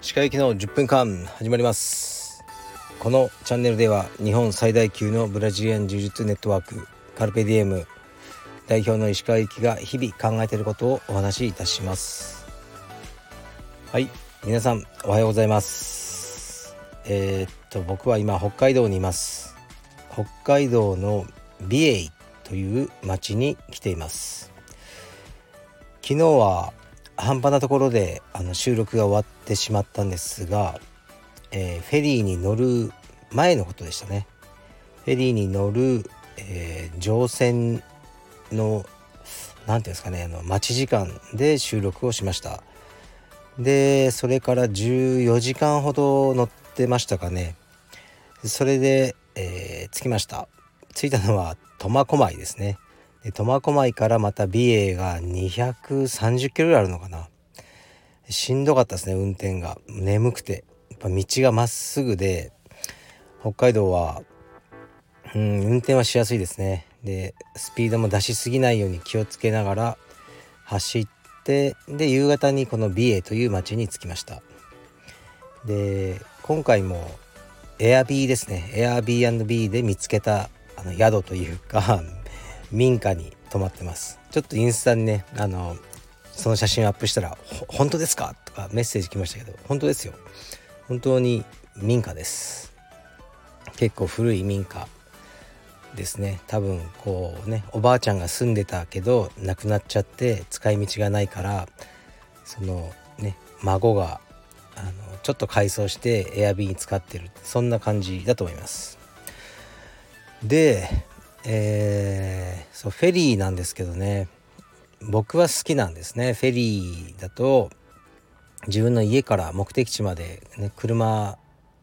歯科行きの10分間始まります。このチャンネルでは日本最大級のブラジリアン柔術ネットワークカルペディエム代表の石川行きが日々考えていることをお話しいたします。はい皆さんおはようございます。えー、っと僕は今北海道にいます。北海道の美瑛という町に来ています。昨日は半端なところであの収録が終わってしまったんですが、えー、フェリーに乗る前のことでしたね。フェリーに乗る、えー、乗船の何ていうんですかねあの待ち時間で収録をしました。でそれから14時間ほど乗ってましたかね。それで、えー、着きました。着いたのは苫小牧ですね。苫小牧からまた美瑛が230キロぐらいあるのかな。しんどかったですね運転が。眠くて。やっぱ道がまっすぐで北海道はうん運転はしやすいですね。でスピードも出しすぎないように気をつけながら走ってで夕方にこの美瑛という町に着きました。で今回もエアビーですね。エアビー &B で見つけたあの宿というか民家に泊まってます。ちょっとインスタにねあのその写真をアップしたら「本当ですか?」とかメッセージ来ましたけど本当ですよ。本当に民家です。結構古い民家ですね。多分こうねおばあちゃんが住んでたけど亡くなっちゃって使い道がないからそのね孫があのちょっと改装してエアビーに使ってるそんな感じだと思います。でえー、そうフェリーなんですけどね。僕は好きなんですね。フェリーだと自分の家から目的地まで、ね、車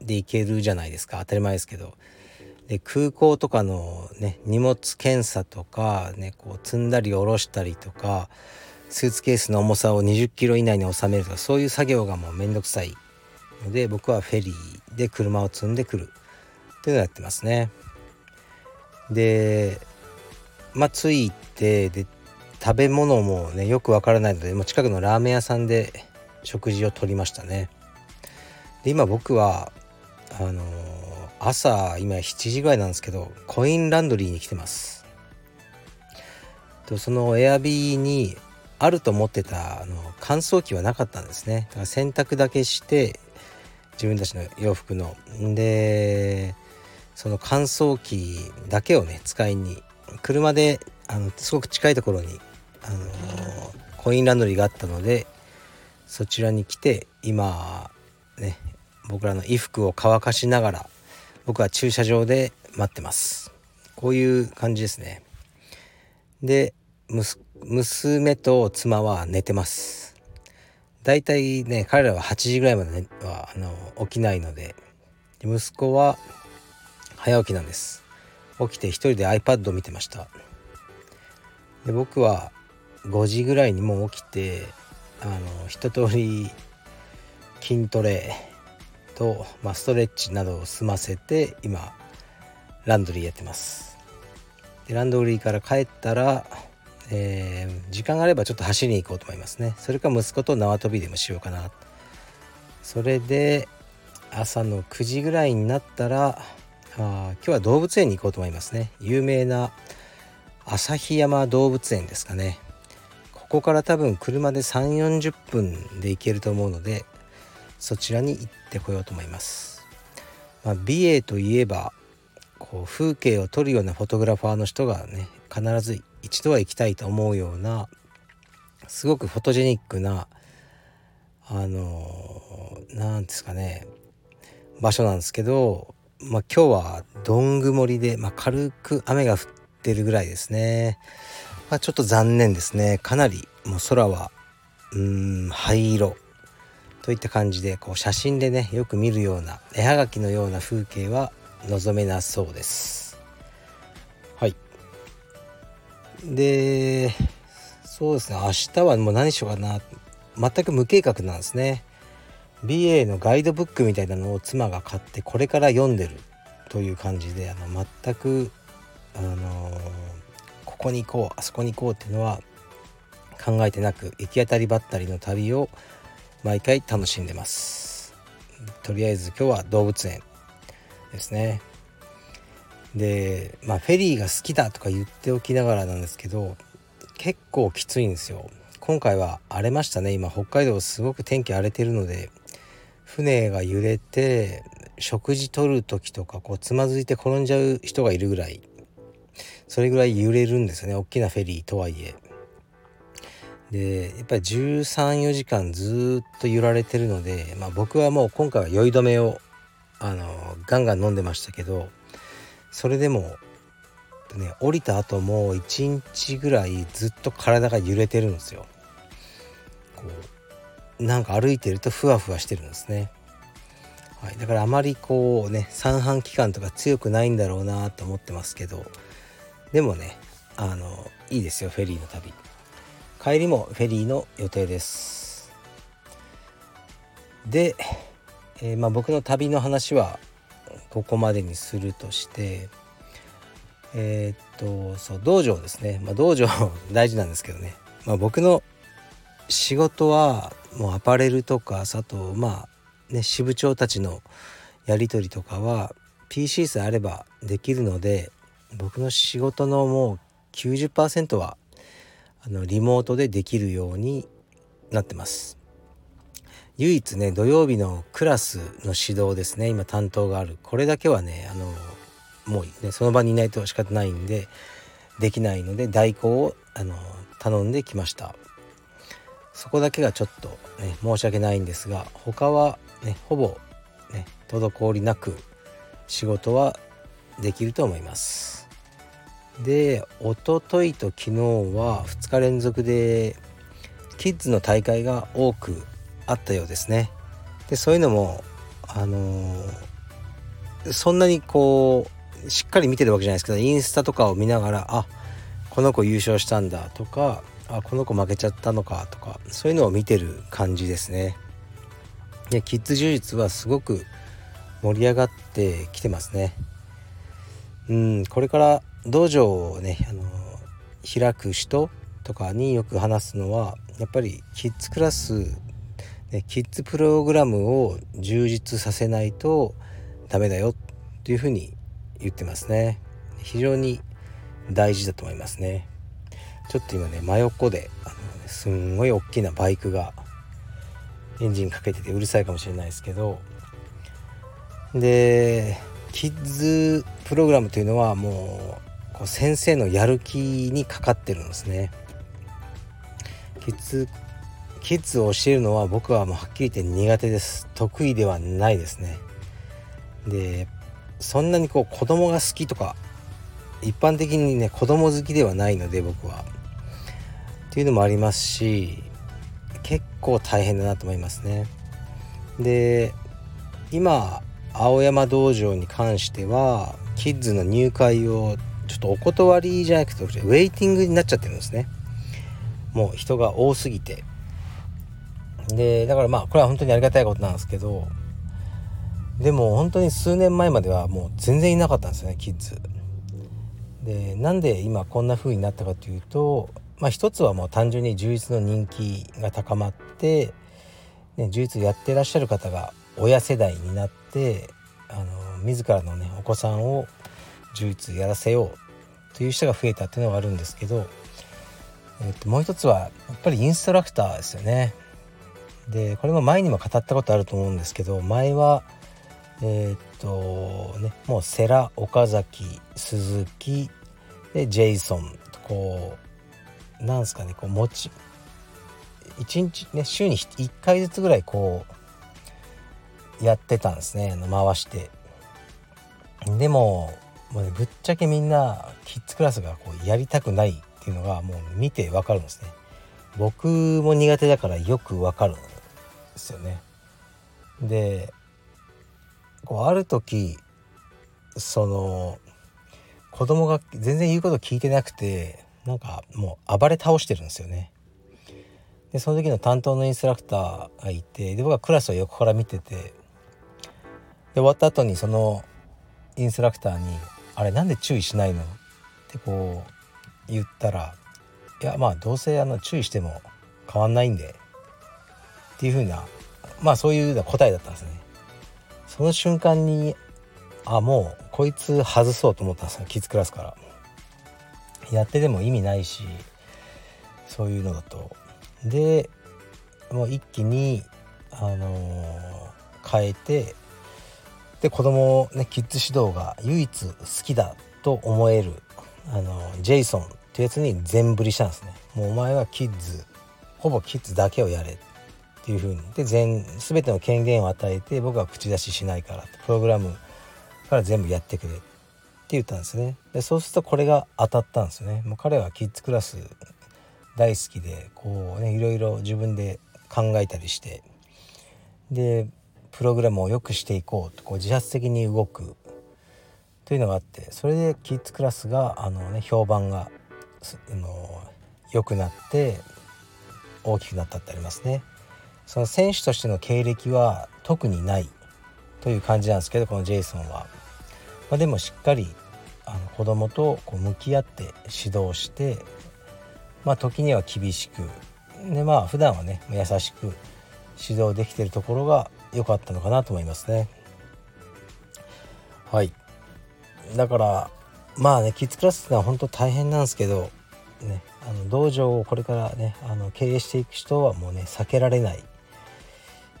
で行けるじゃないですか。当たり前ですけど。で空港とかの、ね、荷物検査とか、ね、こう積んだり下ろしたりとかスーツケースの重さを20キロ以内に収めるとかそういう作業がもうめんどくさいので僕はフェリーで車を積んでくるっていうのをやってますね。でまあ着いてで食べ物もねよくわからないのでもう近くのラーメン屋さんで食事をとりましたね。で今僕はあのー、朝今7時ぐらいなんですけどコインランドリーに来てます。とそのエアビーにあると思ってたあの乾燥機はなかったんですね。だから洗濯だけして自分たちの洋服の。でその乾燥機だけをね使いに車であのすごく近いところに、あのー、コインランドリーがあったのでそちらに来て今ね僕らの衣服を乾かしながら僕は駐車場で待ってます。こういう感じですね。で娘と妻は寝てます。だいたいね彼らは8時ぐらいまで、ね、はあの起きないので息子は早起きなんです。起きて一人で iPad を見てました。で僕は5時ぐらいにもう起きてあの一通り筋トレと、まあ、ストレッチなどを済ませて今ランドリーやってます。でランドリーから帰ったら、えー、時間があればちょっと走りに行こうと思いますね。それか息子と縄跳びでもしようかな。それで朝の9時ぐらいになったらあ今日は動物園に行こうと思いますね。有名な旭山動物園ですかね。ここから多分車で3 4 0分で行けると思うのでそちらに行ってこようと思います、まあ、美瑛といえばこう風景を撮るようなフォトグラファーの人がね必ず一度は行きたいと思うようなすごくフォトジェニックなあの何ですかね場所なんですけどまあ、今日はどん曇りで、まあ、軽く雨が降ってるぐらいですね、まあ、ちょっと残念ですね。かなりもう空はうん灰色。といった感じでこう写真でねよく見るような絵はがきのような風景は望めなそうです。はい。でそうですね。明日はもう何しようかな。全く無計画なんですね。BA のガイドブックみたいなのを妻が買ってこれから読んでるという感じであの全くあのここに行こうあそこに行こうっていうのは考えてなく行き当たりばったりの旅を毎回楽しんでます。とりあえず今日は動物園ですね。でまあフェリーが好きだとか言っておきながらなんですけど結構きついんですよ。今回は荒れましたね。今北海道すごく天気荒れてるので船が揺れて食事取る時とかこうつまずいて転んじゃう人がいるぐらいそれぐらい揺れるんですよね。大きなフェリーとはいえ。でやっぱり134時間ずっと揺られてるので、まあ、僕はもう今回は酔い止めをあのガンガン飲んでましたけどそれでもね降りた後も1日ぐらいずっと体が揺れてるんですよ。こうなんか歩いてるとふわふわしてるんですね、はい、だからあまりこうね三半規管とか強くないんだろうなと思ってますけどでもねあのいいですよフェリーの旅。帰りもフェリーの予定です。で、えー、まあ、僕の旅の話はここまでにするとしてえー、っとそう道場ですね、まあ、道場大事なんですけどね、まあ、僕の仕事はもうアパレルとかあとまあね支部長たちのやり取りとかは PC さえあればできるので僕の仕事のもう90%はあのリモートでできるようになってます。唯一ね土曜日のクラスの指導ですね今担当がある。これだけはねあのもう、ね、その場にいないと仕方ないんでできないので代行をあの頼んできました。そこだけがちょっとね申し訳ないんですが他はねほぼね滞りなく仕事はできると思います。で一昨日と昨日は2日連続でキッズの大会が多くあったようですね。でそういうのもあのー、そんなにこうしっかり見てるわけじゃないですけどインスタとかを見ながらあこの子優勝したんだとかあこの子負けちゃったのかとかそういうのを見てる感じですね。でキッズ充実はすごく盛り上がってきてますね。うんこれから道場をねあの開く人とかによく話すのはやっぱりキッズクラス、ね、キッズプログラムを充実させないとダメだよっていうふうに言ってますね。非常に大事だと思いますね。ちょっと今ね真横であの、ね、すんごい大きなバイクがエンジンかけててうるさいかもしれないですけどでキッズプログラムというのはもうこう先生のやる気にかかってるんですね。キッズキッズを教えるのは僕はもうはっきり言って苦手です得意ではないですねでそんなにこう子供が好きとか一般的にね子供好きではないので僕は。っていうのもありますし結構大変だなと思いますね。で今青山道場に関してはキッズの入会をちょっとお断りじゃなくてウェイティングになっちゃってるんですね。もう人が多すぎて。でだからまあこれは本当にありがたいことなんですけどでも本当に数年前まではもう全然いなかったんですよねキッズ。でなんで今こんな風になったかというとまあ一つはもう単純に充実の人気が高まって、ね、充実やってらっしゃる方が親世代になってあの自らのねお子さんを充実やらせようという人が増えたっていうのがあるんですけど、えっと、もう一つはやっぱりインストラクターですよね。でこれも前にも語ったことあると思うんですけど前はえー、っとねもう世良岡崎鈴木でジェイソンこうなんすかねこう持ち1日ね週に1回ずつぐらいこうやってたんですねあの回して。でももう、ね、ぶっちゃけみんなキッズクラスがこうやりたくないっていうのがもう見てわかるんですね。僕も苦手だからよくわかるんですよね。でこうある時その子供が全然言うこと聞いてなくてなんかもう暴れ倒してるんですよねでその時の担当のインストラクターがいてで僕はクラスを横から見ててで終わった後にそのインストラクターに「あれなんで注意しないの?」ってこう言ったら「いやまあどうせあの注意しても変わんないんで」っていうふうなまあそういうような答えだったんですね。その瞬間にあもうこいつ外そうと思ったんですよキッズクラスから。やってでも意味ないしそういうのだと。でもう一気にあのー、変えてで子供ねキッズ指導が唯一好きだと思えるあのジェイソンってやつに全振りしたんですねもうお前はキッズほぼキッズだけをやれっていう風に。で全全ての権限を与えて僕は口出ししないからプログラムから全部やってくれって言ったんですね。でそうするとこれが当たったんですね。もう彼はキッズクラス大好きでこうねいろいろ自分で考えたりして。でプログラムを良くしていこうとこう自発的に動く。というのがあってそれでキッズクラスがあの、ね、評判があの良くなって大きくなったってありますね。その選手としての経歴は特にないという感じなんですけどこのジェイソンは。まあ、でもしっかりあの子供とこう向き合って指導してまあ時には厳しくでまあ普段はね優しく指導できてるところが良かったのかなと思いますね。はいだからまあねキッズクラスってのは本当大変なんですけど、ね、あの道場をこれからねあの経営していく人はもうね避けられない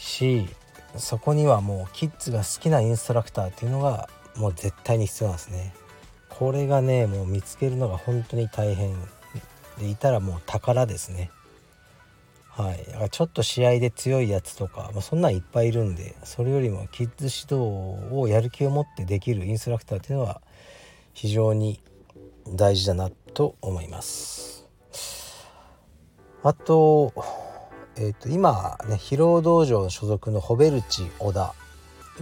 しそこにはもうキッズが好きなインストラクターっていうのがもう絶対に必要なんですね。これがねもう見つけるのが本当に大変でいたらもう宝ですね。はい、だからちょっと試合で強いやつとか、まあ、そんなんいっぱいいるんでそれよりもキッズ指導をやる気を持ってできるインストラクターっていうのは非常に大事だなと思います。あと,、えーと、今ね疲労道場所属のホベルチ小田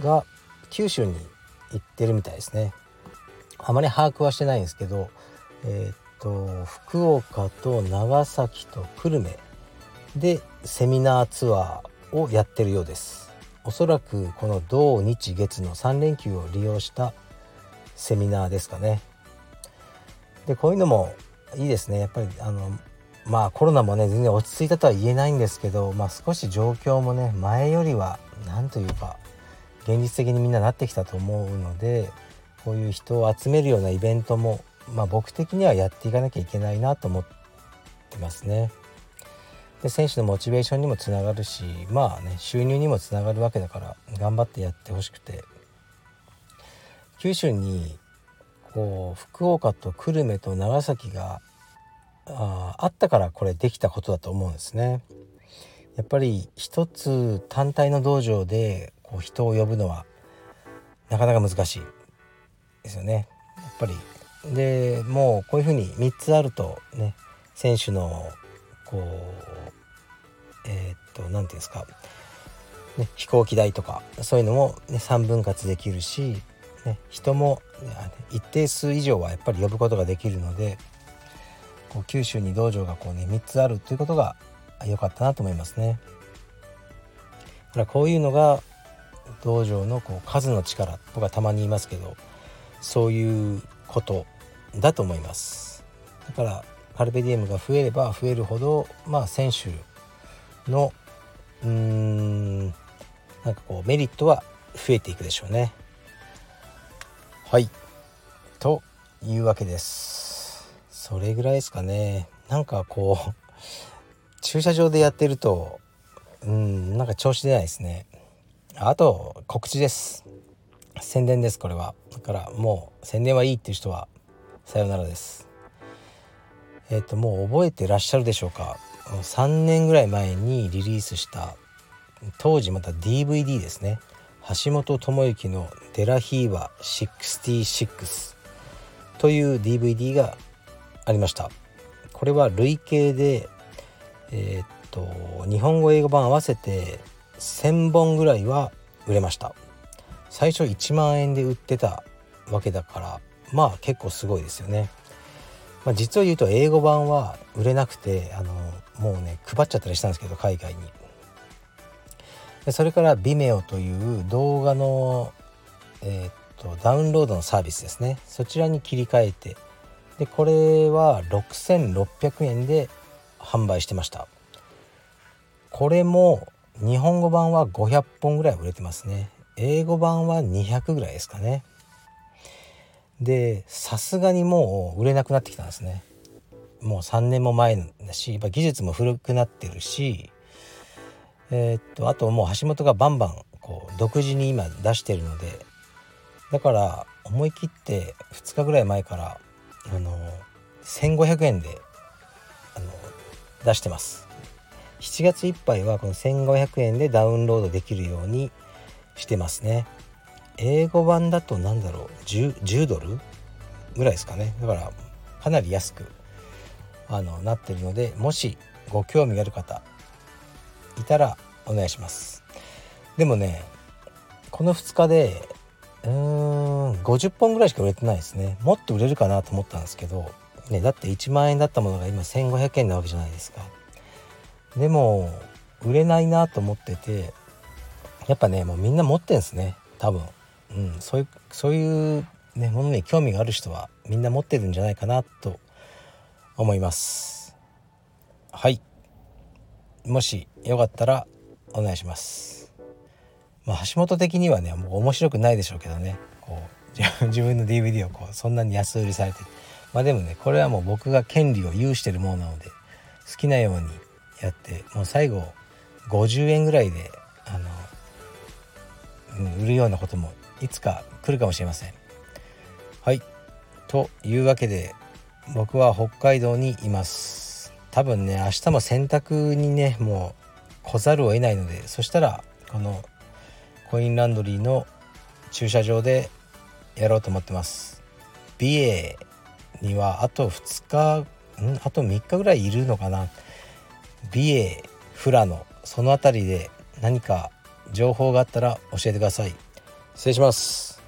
が九州に行ってるみたいですね。あまり把握はしてないんですけど、えっ、ー、と福岡と長崎と久留米でセミナーツアーをやってるようです。おそらくこの土日月の3連休を利用したセミナーですかね。でこういうのもいいですね。やっぱりあのまあコロナもね全然落ち着いたとは言えないんですけど、まあ、少し状況もね前よりは何というか現実的にみんななってきたと思うのでこういう人を集めるようなイベントも、まあ、僕的にはやっていかなきゃいけないなと思ってますね。で選手のモチベーションにもつながるしまあね収入にもつながるわけだから頑張ってやってほしくて九州にこう福岡と久留米と長崎がああったからこれできたことだと思うんですね。やっぱり一つ単体の道場でこう人を呼ぶのはなかなか難しいですよね。やっぱりでもうこういうふうに3つあるとね選手のこうえー、っと何て言うんですか、ね、飛行機代とかそういうのも、ね、3分割できるし、ね、人も、ね、一定数以上はやっぱり呼ぶことができるのでこう九州に道場がこう、ね、3つあるということが良かったなと思いますね。だからこういうのが道場のこう数の力僕はたまに言いますけどそういうことだと思います。だからカルペディエムが増えれば増えるほど、まあ、選手のうーんなんかこうメリットは増えていくでしょうね。はいというわけです。それぐらいですかね。なんかこう駐車場でやってるとうんなんか調子出ないですね。あと告知です。宣伝ですこれは。だからもう宣伝はいいっていう人はさよならです。えっ、ー、ともう覚えてらっしゃるでしょうか3年ぐらい前にリリースした当時また DVD ですね橋本智之の「デラヒーバ66」という DVD がありました。これは累計でえー、っと日本語英語版合わせて1000本ぐらいは売れました。最初1万円で売ってたわけだからまあ結構すごいですよね。まあ、実を言うと英語版は売れなくてあのもうね配っちゃったりしたんですけど海外に。でそれから Vimeo という動画の、えー、っとダウンロードのサービスですね。そちらに切り替えてでこれは6600円で販売してました。これも日本語版は500本ぐらい売れてますね。英語版は200ぐらいですかね。でさすがにもう売れなくなってきたんですね。もう3年も前だし技術も古くなってるしえー、っとあともう橋本がバンバンこう独自に今出してるのでだから思い切って2日ぐらい前からあの1500円であの出してます。7月いっぱいはこの1500円でダウンロードできるようにしてますね。英語版だと何だろう 10, 10ドルぐらいですかね。だからかなり安くあのなってるのでもしご興味がある方いたらお願いします。でもねこの2日でうーん50本ぐらいしか売れてないですね。もっと売れるかなと思ったんですけど、ね、だって1万円だったものが今1500円なわけじゃないですか。でも売れないなと思っててやっぱねもうみんな持ってんですね。多分、うん、そういうそういう、ね、ものに興味がある人はみんな持ってるんじゃないかなと思います。はい。もしよかったらお願いします。まあ橋本的にはねもう面白くないでしょうけどね。こう自分の DVD をこうそんなに安売りされて。まあでもねこれはもう僕が権利を有してるものなので好きなようにやってもう最後50円ぐらいであのうん売るようなこともいつか来るかもしれません。はい。というわけで僕は北海道にいます。多分ね明日も洗濯にねもう来ざるを得ないのでそしたらこのコインランドリーの駐車場でやろうと思ってます。美瑛にはあと2日ん？あと3日ぐらいいるのかな？美瑛富良野。その辺りで何か情報があったら教えてください。失礼します。